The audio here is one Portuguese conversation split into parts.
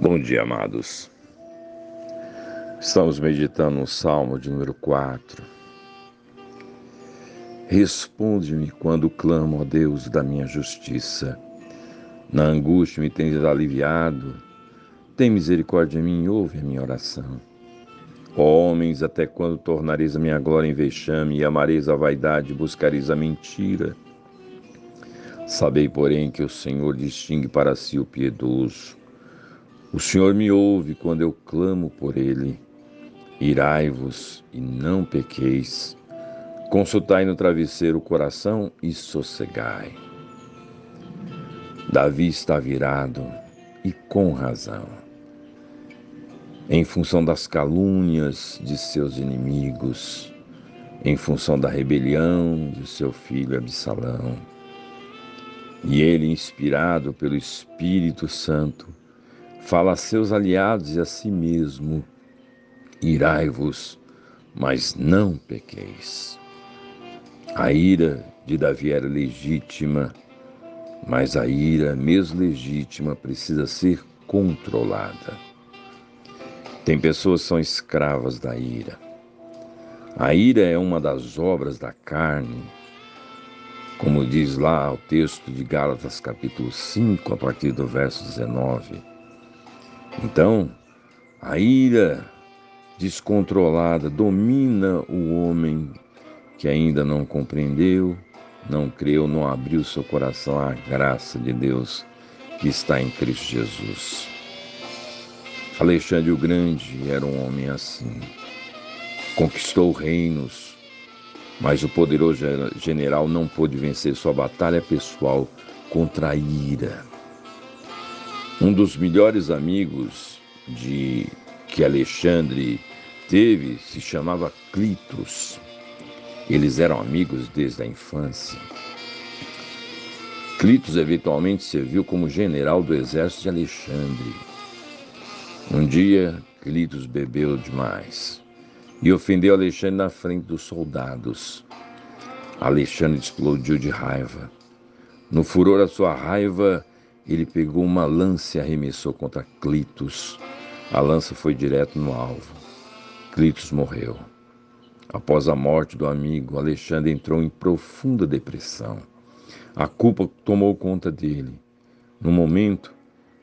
Bom dia, amados. Estamos meditando no Salmo de número 4. Responde-me quando clamo, ó Deus, da minha justiça. Na angústia me tens aliviado. Tem misericórdia de mim e ouve a minha oração. Ó homens, até quando tornareis a minha glória em vexame e amareis a vaidade e buscareis a mentira? Sabei, porém, que o Senhor distingue para si o piedoso o Senhor me ouve quando eu clamo por Ele. Irai-vos e não pequeis. Consultai no travesseiro o coração e sossegai. Davi está virado e com razão. Em função das calúnias de seus inimigos, em função da rebelião de seu filho Absalão. E ele, inspirado pelo Espírito Santo, fala a seus aliados e a si mesmo: Irai-vos, mas não pequeis. A ira de Davi era legítima, mas a ira, mesmo legítima, precisa ser controlada. Tem pessoas que são escravas da ira. A ira é uma das obras da carne, como diz lá o texto de Gálatas, capítulo 5, a partir do verso 19. Então, a ira descontrolada domina o homem que ainda não compreendeu, não creu, não abriu seu coração à graça de Deus que está em Cristo Jesus. Alexandre o Grande era um homem assim. Conquistou reinos, mas o poderoso general não pôde vencer sua batalha pessoal contra a ira. Um dos melhores amigos de que Alexandre teve se chamava Clitus. Eles eram amigos desde a infância. Clitus eventualmente serviu como general do exército de Alexandre. Um dia, Clitus bebeu demais e ofendeu Alexandre na frente dos soldados. Alexandre explodiu de raiva. No furor da sua raiva, ele pegou uma lança e arremessou contra Clitus. A lança foi direto no alvo. Clitus morreu. Após a morte do amigo, Alexandre entrou em profunda depressão. A culpa tomou conta dele. No momento,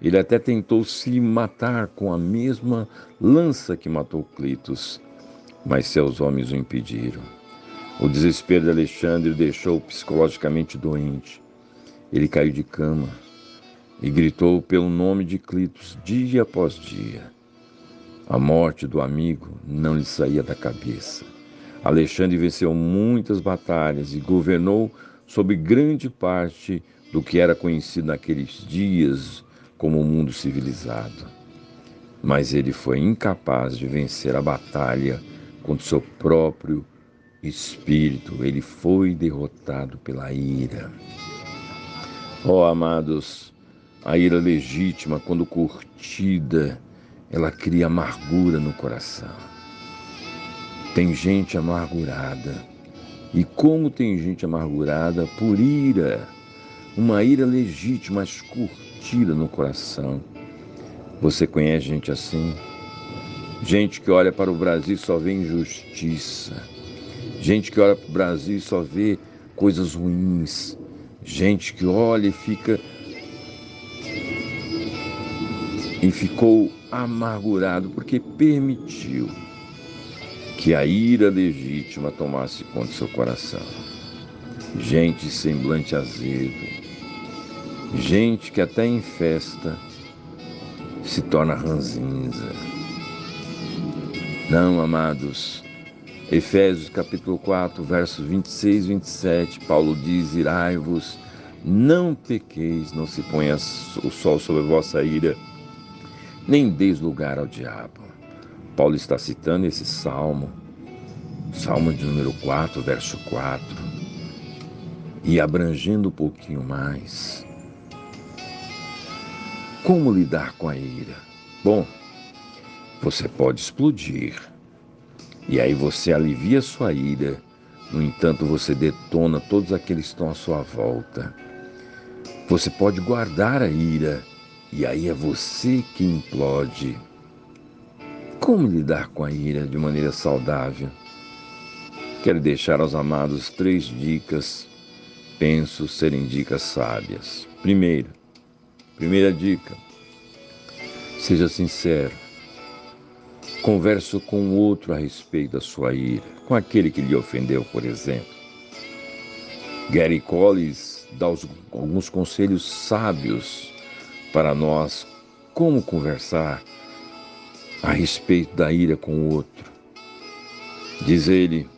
ele até tentou se matar com a mesma lança que matou Clitus, mas seus homens o impediram. O desespero de Alexandre o deixou psicologicamente doente. Ele caiu de cama, e gritou pelo nome de Clitos dia após dia. A morte do amigo não lhe saía da cabeça. Alexandre venceu muitas batalhas e governou sob grande parte do que era conhecido naqueles dias como o mundo civilizado. Mas ele foi incapaz de vencer a batalha contra seu próprio espírito. Ele foi derrotado pela ira. Oh, amados, a ira legítima, quando curtida, ela cria amargura no coração. Tem gente amargurada. E como tem gente amargurada por ira, uma ira legítima, mas curtida no coração. Você conhece gente assim? Gente que olha para o Brasil e só vê injustiça. Gente que olha para o Brasil e só vê coisas ruins. Gente que olha e fica e ficou amargurado porque permitiu que a ira legítima tomasse conta do seu coração. Gente semblante azedo, gente que até em festa se torna ranzinza. Não, amados, Efésios capítulo 4, versos 26 e 27, Paulo diz: Irai-vos, não pequeis, não se ponha o sol sobre a vossa ira nem deis lugar ao diabo. Paulo está citando esse salmo, salmo de número 4, verso 4, e abrangendo um pouquinho mais. Como lidar com a ira? Bom, você pode explodir, e aí você alivia sua ira, no entanto, você detona todos aqueles que estão à sua volta. Você pode guardar a ira E aí é você que implode. Como lidar com a ira de maneira saudável? Quero deixar aos amados três dicas, penso serem dicas sábias. Primeiro, primeira dica, seja sincero. Converso com o outro a respeito da sua ira, com aquele que lhe ofendeu, por exemplo. Gary Collins dá alguns conselhos sábios para nós como conversar a respeito da ira com o outro. Diz ele: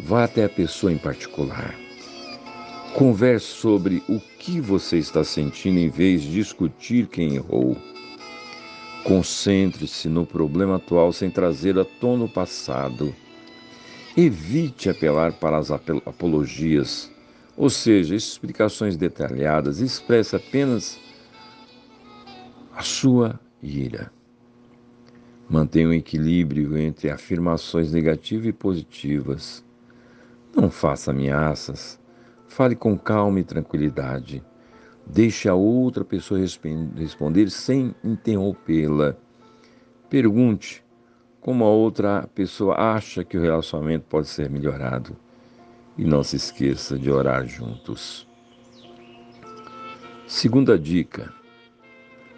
vá até a pessoa em particular. Converse sobre o que você está sentindo em vez de discutir quem errou. Concentre-se no problema atual sem trazer à tona o passado. Evite apelar para as apologias, ou seja, explicações detalhadas. Expresse apenas a sua ira. Mantenha um equilíbrio entre afirmações negativas e positivas. Não faça ameaças. Fale com calma e tranquilidade. Deixe a outra pessoa responder sem interrompê-la. Pergunte como a outra pessoa acha que o relacionamento pode ser melhorado. E não se esqueça de orar juntos. Segunda dica: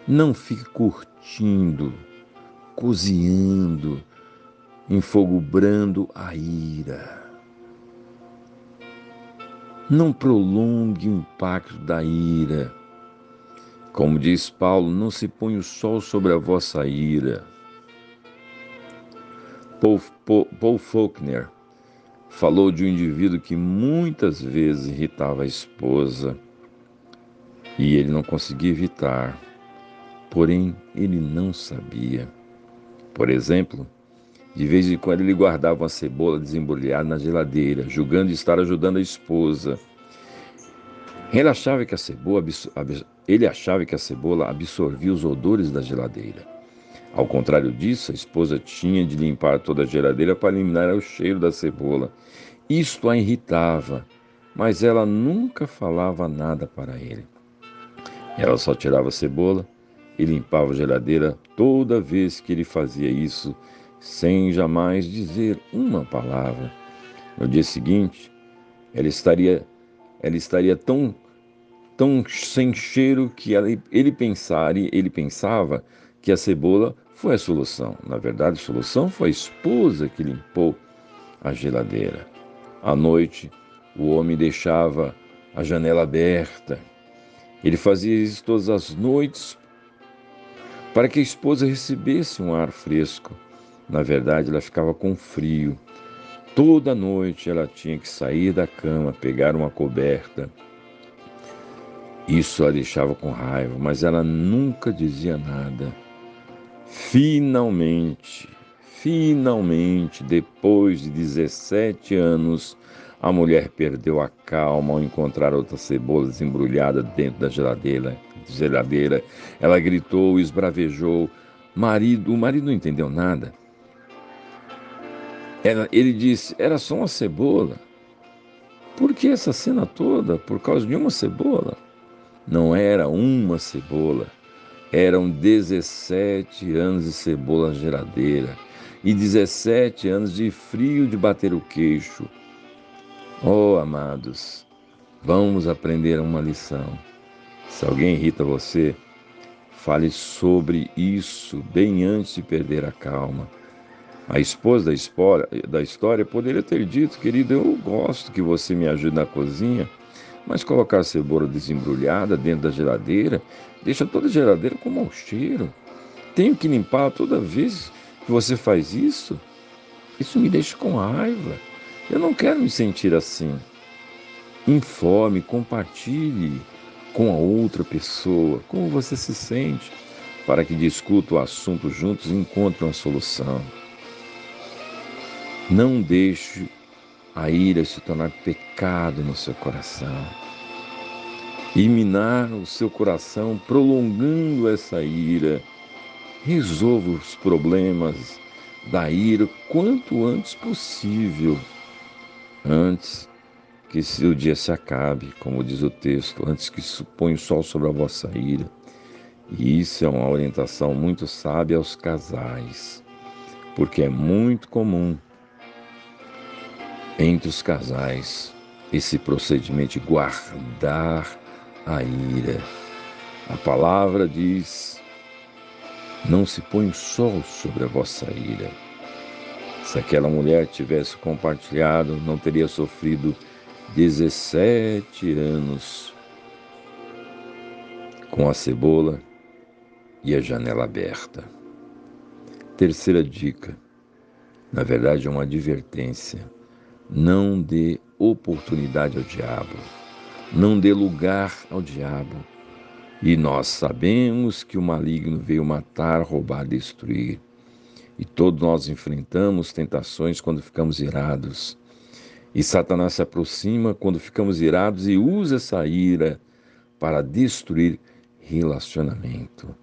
não fique curtindo, cozinhando em fogo brando a ira. Não prolongue o impacto da ira. Como diz Paulo, não se põe o sol sobre a vossa ira. Paul, Paul, Paul Faulkner falou de um indivíduo que muitas vezes irritava a esposa e ele não conseguia evitar porém ele não sabia. Por exemplo, de vez em quando ele guardava uma cebola desembrulhada na geladeira, julgando estar ajudando a esposa. Ele achava que a cebola, ele achava que a cebola absorvia os odores da geladeira. Ao contrário disso, a esposa tinha de limpar toda a geladeira para eliminar o cheiro da cebola. Isto a irritava, mas ela nunca falava nada para ele. Ela só tirava a cebola e limpava a geladeira toda vez que ele fazia isso, sem jamais dizer uma palavra. No dia seguinte, ela estaria, ela estaria tão, tão sem cheiro que ela, ele, pensaria, ele pensava que a cebola foi a solução. Na verdade, a solução foi a esposa que limpou a geladeira. À noite, o homem deixava a janela aberta. Ele fazia isso todas as noites para que a esposa recebesse um ar fresco. Na verdade, ela ficava com frio. Toda noite ela tinha que sair da cama, pegar uma coberta. Isso a deixava com raiva, mas ela nunca dizia nada. Finalmente, finalmente, depois de 17 anos, a mulher perdeu a calma ao encontrar outra cebola desembrulhada dentro da geladeira geladeira. Ela gritou, esbravejou. Marido, o marido não entendeu nada. Ela, ele disse: era só uma cebola. Por que essa cena toda? Por causa de uma cebola? Não era uma cebola. Eram 17 anos de cebola geladeira e 17 anos de frio de bater o queixo. Oh, amados, vamos aprender uma lição. Se alguém irrita você, fale sobre isso bem antes de perder a calma. A esposa da história poderia ter dito, querido, eu gosto que você me ajude na cozinha, mas colocar a cebola desembrulhada dentro da geladeira deixa toda a geladeira com mau cheiro. Tenho que limpar toda vez que você faz isso? Isso me deixa com raiva. Eu não quero me sentir assim. Informe, compartilhe com a outra pessoa, como você se sente, para que discutam o assunto juntos e encontrem uma solução. Não deixe a ira se tornar pecado no seu coração e minar o seu coração, prolongando essa ira. Resolva os problemas da ira quanto antes possível, antes que o dia se acabe, como diz o texto, antes que ponha o sol sobre a vossa ira. E isso é uma orientação muito sábia aos casais, porque é muito comum entre os casais esse procedimento de guardar a ira. A palavra diz: Não se põe o sol sobre a vossa ira. Se aquela mulher tivesse compartilhado, não teria sofrido 17 anos com a cebola e a janela aberta. Terceira dica, na verdade é uma advertência: não dê oportunidade ao diabo, não dê lugar ao diabo. E nós sabemos que o maligno veio matar, roubar, destruir. E todos nós enfrentamos tentações quando ficamos irados. E Satanás se aproxima quando ficamos irados e usa essa ira para destruir relacionamento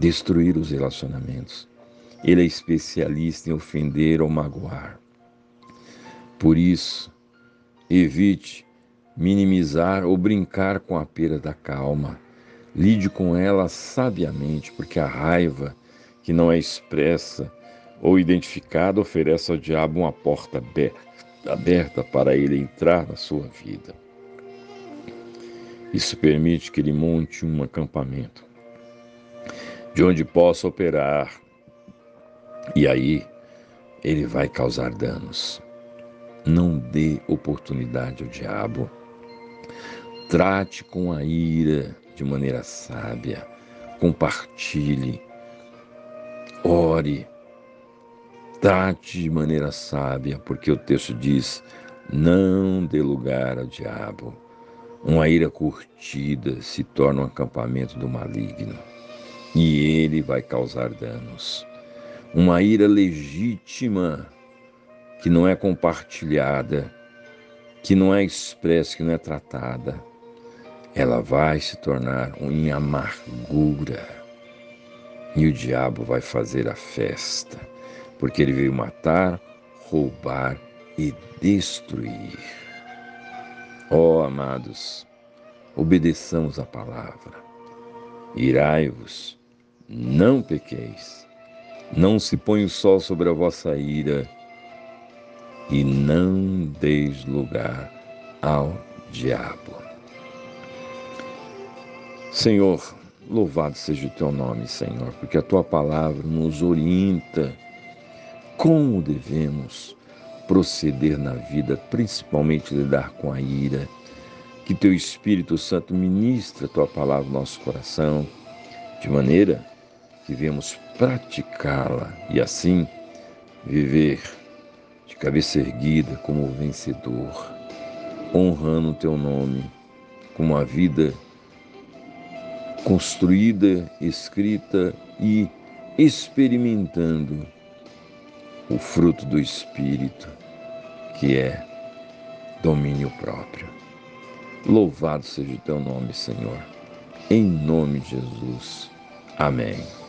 destruir os relacionamentos. Ele é especialista em ofender ou magoar. Por isso, evite minimizar ou brincar com a perda da calma. Lide com ela sabiamente, porque a raiva que não é expressa ou identificada oferece ao diabo uma porta aberta para ele entrar na sua vida. Isso permite que ele monte um acampamento de onde possa operar. E aí ele vai causar danos. Não dê oportunidade ao diabo. Trate com a ira de maneira sábia. Compartilhe. Ore. Trate de maneira sábia, porque o texto diz: não dê lugar ao diabo. Uma ira curtida se torna um acampamento do maligno e ele vai causar danos. Uma ira legítima que não é compartilhada, que não é expressa, que não é tratada, ela vai se tornar em amargura. E o diabo vai fazer a festa, porque ele veio matar, roubar e destruir. Ó oh, amados, obedeçamos a palavra. Irai-vos não pequeis. Não se põe o sol sobre a vossa ira, e não deis lugar ao diabo. Senhor, louvado seja o teu nome, Senhor, porque a tua palavra nos orienta como devemos proceder na vida, principalmente lidar com a ira. Que teu Espírito Santo ministre a tua palavra no nosso coração, de maneira devemos praticá-la e assim viver de cabeça erguida como vencedor, honrando o teu nome com uma vida construída, escrita e experimentando o fruto do Espírito, que é domínio próprio. Louvado seja o teu nome, Senhor. Em nome de Jesus. Amém.